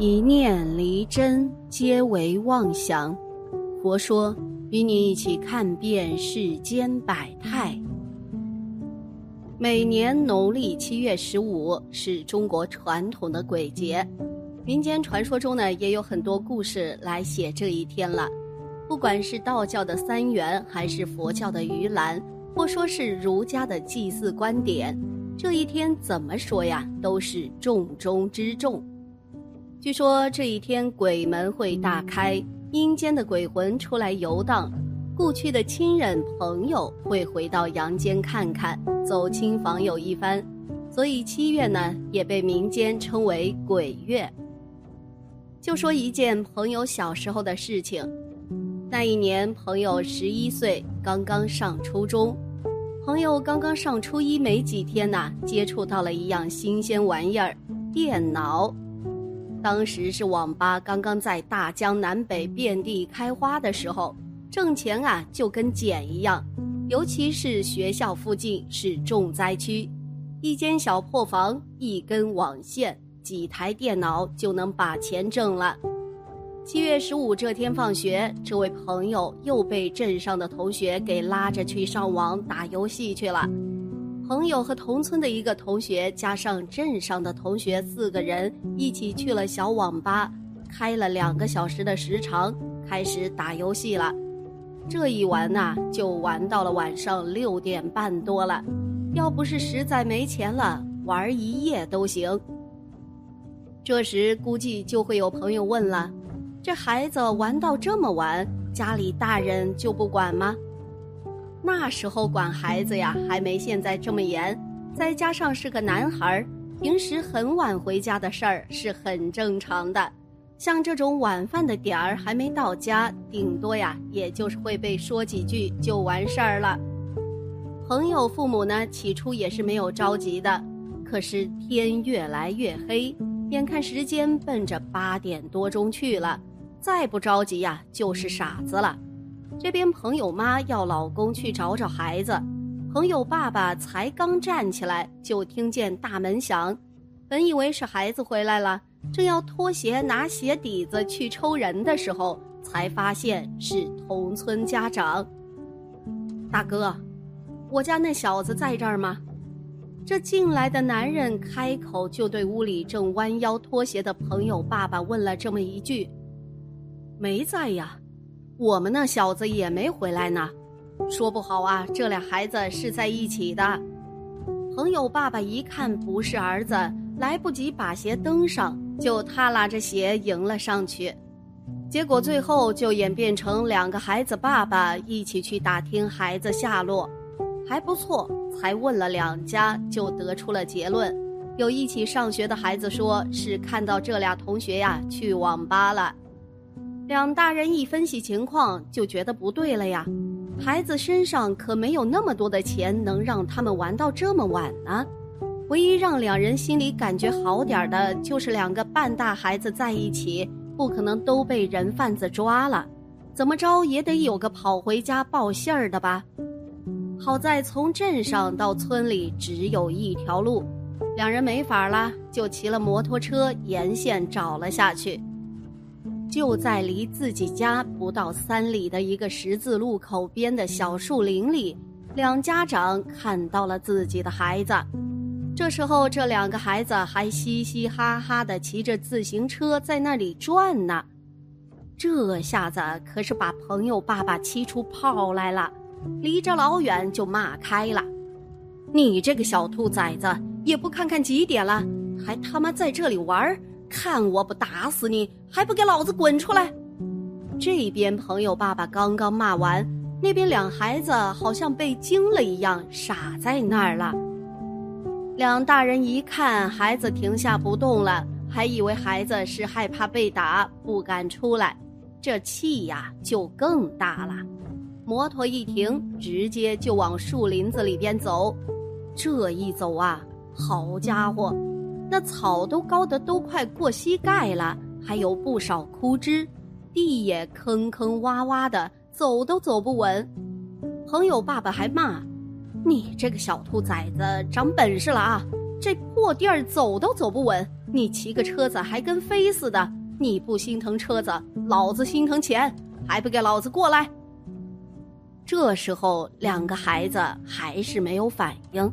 一念离真，皆为妄想。佛说，与你一起看遍世间百态。每年农历七月十五是中国传统的鬼节，民间传说中呢也有很多故事来写这一天了。不管是道教的三元，还是佛教的盂兰，或说是儒家的祭祀观点，这一天怎么说呀，都是重中之重。据说这一天鬼门会大开，阴间的鬼魂出来游荡，故去的亲人朋友会回到阳间看看，走亲访友一番，所以七月呢也被民间称为鬼月。就说一件朋友小时候的事情，那一年朋友十一岁，刚刚上初中，朋友刚刚上初一没几天呐，接触到了一样新鲜玩意儿——电脑。当时是网吧刚刚在大江南北遍地开花的时候，挣钱啊就跟捡一样，尤其是学校附近是重灾区，一间小破房，一根网线，几台电脑就能把钱挣了。七月十五这天放学，这位朋友又被镇上的同学给拉着去上网打游戏去了。朋友和同村的一个同学，加上镇上的同学，四个人一起去了小网吧，开了两个小时的时长，开始打游戏了。这一玩呐，就玩到了晚上六点半多了。要不是实在没钱了，玩一夜都行。这时估计就会有朋友问了：这孩子玩到这么晚，家里大人就不管吗？那时候管孩子呀，还没现在这么严，再加上是个男孩，平时很晚回家的事儿是很正常的。像这种晚饭的点儿还没到家，顶多呀，也就是会被说几句就完事儿了。朋友父母呢，起初也是没有着急的，可是天越来越黑，眼看时间奔着八点多钟去了，再不着急呀，就是傻子了。这边朋友妈要老公去找找孩子，朋友爸爸才刚站起来，就听见大门响，本以为是孩子回来了，正要脱鞋拿鞋底子去抽人的时候，才发现是同村家长。大哥，我家那小子在这儿吗？这进来的男人开口就对屋里正弯腰脱鞋的朋友爸爸问了这么一句：“没在呀。”我们那小子也没回来呢，说不好啊，这俩孩子是在一起的。朋友爸爸一看不是儿子，来不及把鞋蹬上，就他拉着鞋迎了上去。结果最后就演变成两个孩子爸爸一起去打听孩子下落，还不错，才问了两家就得出了结论。有一起上学的孩子说是看到这俩同学呀去网吧了。两大人一分析情况，就觉得不对了呀。孩子身上可没有那么多的钱，能让他们玩到这么晚呢。唯一让两人心里感觉好点的，就是两个半大孩子在一起，不可能都被人贩子抓了，怎么着也得有个跑回家报信儿的吧。好在从镇上到村里只有一条路，两人没法了，就骑了摩托车沿线找了下去。就在离自己家不到三里的一个十字路口边的小树林里，两家长看到了自己的孩子。这时候，这两个孩子还嘻嘻哈哈的骑着自行车在那里转呢。这下子可是把朋友爸爸气出泡来了，离着老远就骂开了：“你这个小兔崽子，也不看看几点了，还他妈在这里玩！”看我不打死你，还不给老子滚出来！这边朋友爸爸刚刚骂完，那边两孩子好像被惊了一样，傻在那儿了。两大人一看孩子停下不动了，还以为孩子是害怕被打，不敢出来，这气呀就更大了。摩托一停，直接就往树林子里边走。这一走啊，好家伙！那草都高的都快过膝盖了，还有不少枯枝，地也坑坑洼洼的，走都走不稳。朋友爸爸还骂：“你这个小兔崽子，长本事了啊！这破地儿走都走不稳，你骑个车子还跟飞似的，你不心疼车子，老子心疼钱，还不给老子过来！这时候，两个孩子还是没有反应。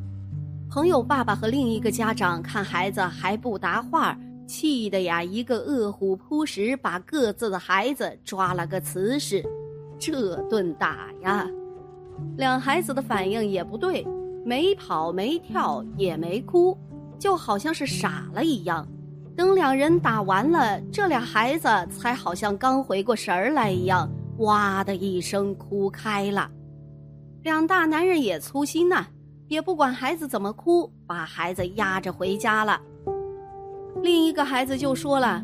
朋友爸爸和另一个家长看孩子还不答话，气得呀，一个饿虎扑食，把各自的孩子抓了个瓷实。这顿打呀，两孩子的反应也不对，没跑没跳也没哭。就好像是傻了一样，等两人打完了，这俩孩子才好像刚回过神儿来一样，哇的一声哭开了。两大男人也粗心呐，也不管孩子怎么哭，把孩子压着回家了。另一个孩子就说了：“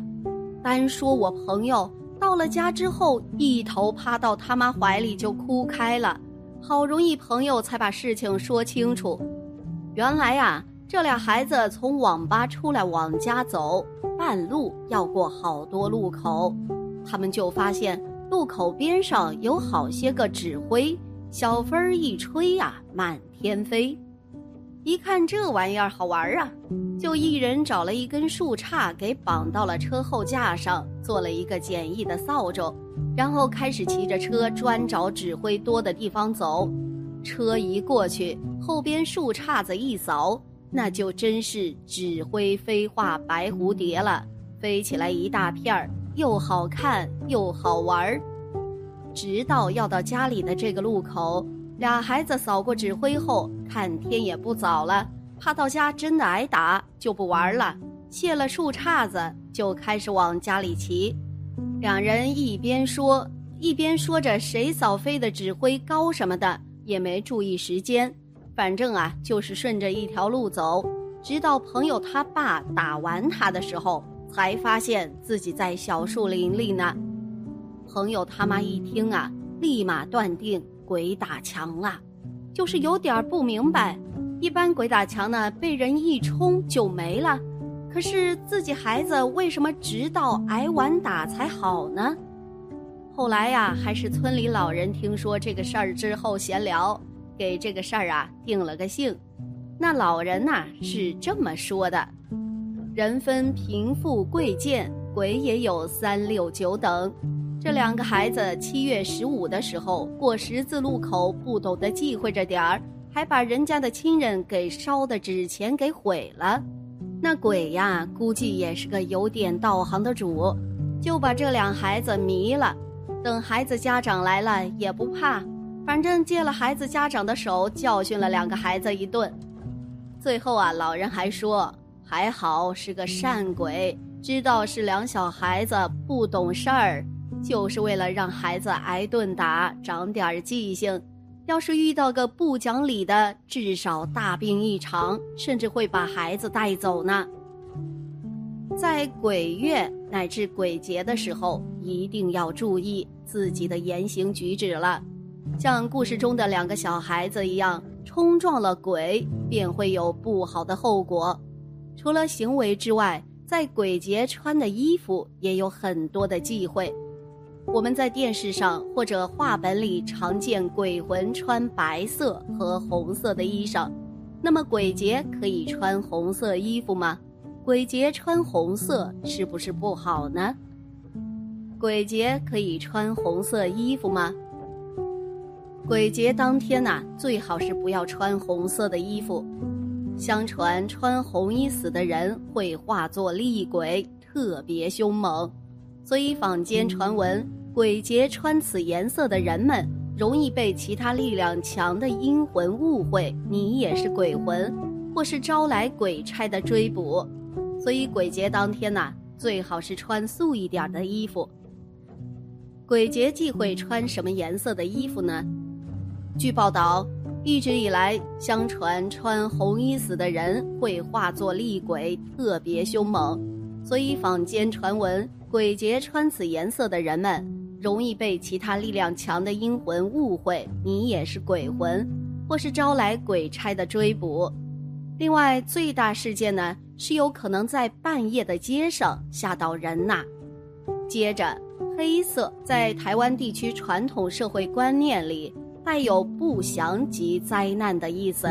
单说我朋友到了家之后，一头趴到他妈怀里就哭开了，好容易朋友才把事情说清楚。原来呀。”这俩孩子从网吧出来往家走，半路要过好多路口，他们就发现路口边上有好些个纸灰，小风儿一吹呀，满天飞。一看这玩意儿好玩啊，就一人找了一根树杈给绑到了车后架上，做了一个简易的扫帚，然后开始骑着车专找指挥多的地方走。车一过去，后边树杈子一扫。那就真是指挥飞化白蝴蝶了，飞起来一大片儿，又好看又好玩儿。直到要到家里的这个路口，俩孩子扫过纸灰后，看天也不早了，怕到家真的挨打，就不玩了，卸了树杈子，就开始往家里骑。两人一边说，一边说着谁扫飞的纸灰高什么的，也没注意时间。反正啊，就是顺着一条路走，直到朋友他爸打完他的时候，才发现自己在小树林里呢。朋友他妈一听啊，立马断定鬼打墙啊，就是有点不明白。一般鬼打墙呢，被人一冲就没了，可是自己孩子为什么直到挨完打才好呢？后来呀，还是村里老人听说这个事儿之后闲聊。给这个事儿啊定了个性，那老人呐是这么说的：人分贫富贵贱，鬼也有三六九等。这两个孩子七月十五的时候过十字路口，不懂得忌讳着点儿，还把人家的亲人给烧的纸钱给毁了。那鬼呀，估计也是个有点道行的主，就把这两孩子迷了。等孩子家长来了，也不怕。反正借了孩子家长的手教训了两个孩子一顿，最后啊，老人还说还好是个善鬼，知道是两小孩子不懂事儿，就是为了让孩子挨顿打，长点记性。要是遇到个不讲理的，至少大病一场，甚至会把孩子带走呢。在鬼月乃至鬼节的时候，一定要注意自己的言行举止了。像故事中的两个小孩子一样，冲撞了鬼，便会有不好的后果。除了行为之外，在鬼节穿的衣服也有很多的忌讳。我们在电视上或者画本里常见鬼魂穿白色和红色的衣裳，那么鬼节可以穿红色衣服吗？鬼节穿红色是不是不好呢？鬼节可以穿红色衣服吗？鬼节当天呐，最好是不要穿红色的衣服。相传穿红衣死的人会化作厉鬼，特别凶猛，所以坊间传闻鬼节穿此颜色的人们容易被其他力量强的阴魂误会你也是鬼魂，或是招来鬼差的追捕。所以鬼节当天呐，最好是穿素一点的衣服。鬼节忌讳穿什么颜色的衣服呢？据报道，一直以来，相传穿红衣死的人会化作厉鬼，特别凶猛，所以坊间传闻，鬼节穿此颜色的人们容易被其他力量强的阴魂误会你也是鬼魂，或是招来鬼差的追捕。另外，最大事件呢是有可能在半夜的街上吓到人呐。接着，黑色在台湾地区传统社会观念里。带有不祥及灾难的意思，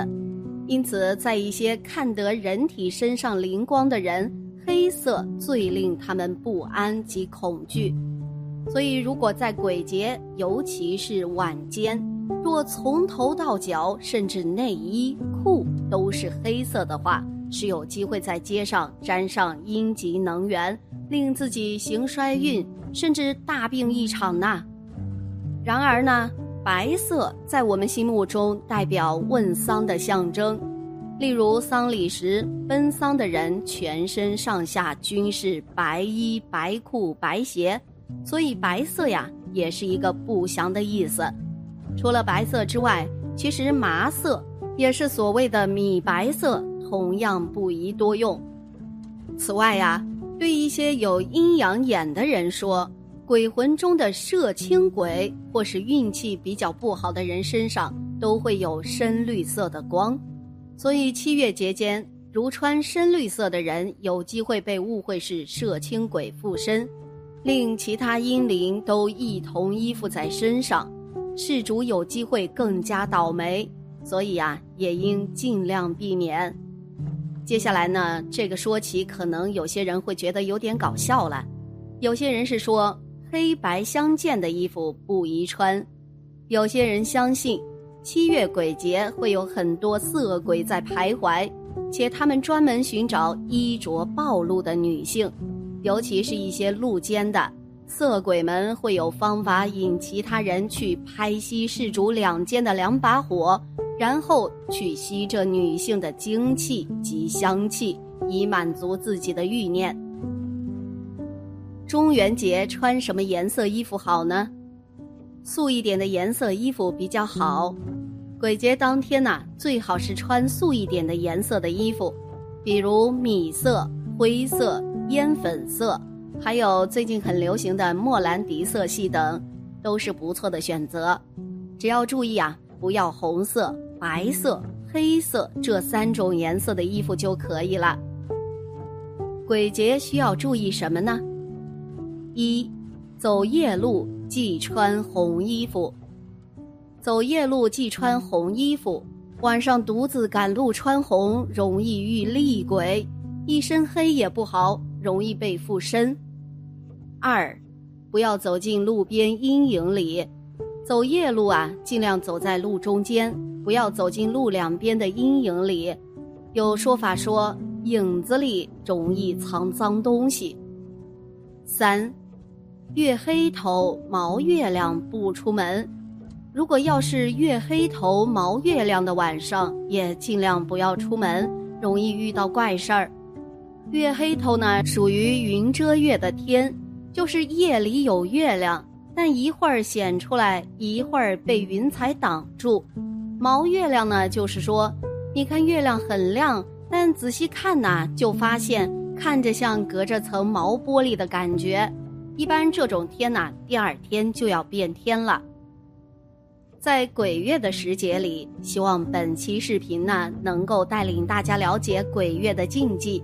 因此在一些看得人体身上灵光的人，黑色最令他们不安及恐惧。所以，如果在鬼节，尤其是晚间，若从头到脚，甚至内衣裤都是黑色的话，是有机会在街上沾上阴极能源，令自己行衰运，甚至大病一场呐。然而呢，白色在我们心目中代表问丧的象征，例如丧礼时奔丧的人全身上下均是白衣、白裤、白鞋。所以白色呀，也是一个不祥的意思。除了白色之外，其实麻色也是所谓的米白色，同样不宜多用。此外呀，对一些有阴阳眼的人说，鬼魂中的摄青鬼或是运气比较不好的人身上都会有深绿色的光，所以七月节间如穿深绿色的人，有机会被误会是摄青鬼附身。令其他阴灵都一同依附在身上，事主有机会更加倒霉，所以啊，也应尽量避免。接下来呢，这个说起，可能有些人会觉得有点搞笑了。有些人是说黑白相间的衣服不宜穿，有些人相信七月鬼节会有很多色鬼在徘徊，且他们专门寻找衣着暴露的女性。尤其是一些露肩的色鬼们，会有方法引其他人去拍吸事主两肩的两把火，然后去吸这女性的精气及香气，以满足自己的欲念。中元节穿什么颜色衣服好呢？素一点的颜色衣服比较好。鬼节当天呐，最好是穿素一点的颜色的衣服，比如米色、灰色。烟粉色，还有最近很流行的莫兰迪色系等，都是不错的选择。只要注意啊，不要红色、白色、黑色这三种颜色的衣服就可以了。鬼节需要注意什么呢？一，走夜路忌穿红衣服。走夜路忌穿红衣服，晚上独自赶路穿红，容易遇厉鬼。一身黑也不好。容易被附身。二，不要走进路边阴影里，走夜路啊，尽量走在路中间，不要走进路两边的阴影里。有说法说，影子里容易藏脏东西。三，月黑头毛月亮不出门。如果要是月黑头毛月亮的晚上，也尽量不要出门，容易遇到怪事儿。月黑头呢，属于云遮月的天，就是夜里有月亮，但一会儿显出来，一会儿被云彩挡住。毛月亮呢，就是说，你看月亮很亮，但仔细看呐，就发现看着像隔着层毛玻璃的感觉。一般这种天呐，第二天就要变天了。在鬼月的时节里，希望本期视频呢，能够带领大家了解鬼月的禁忌。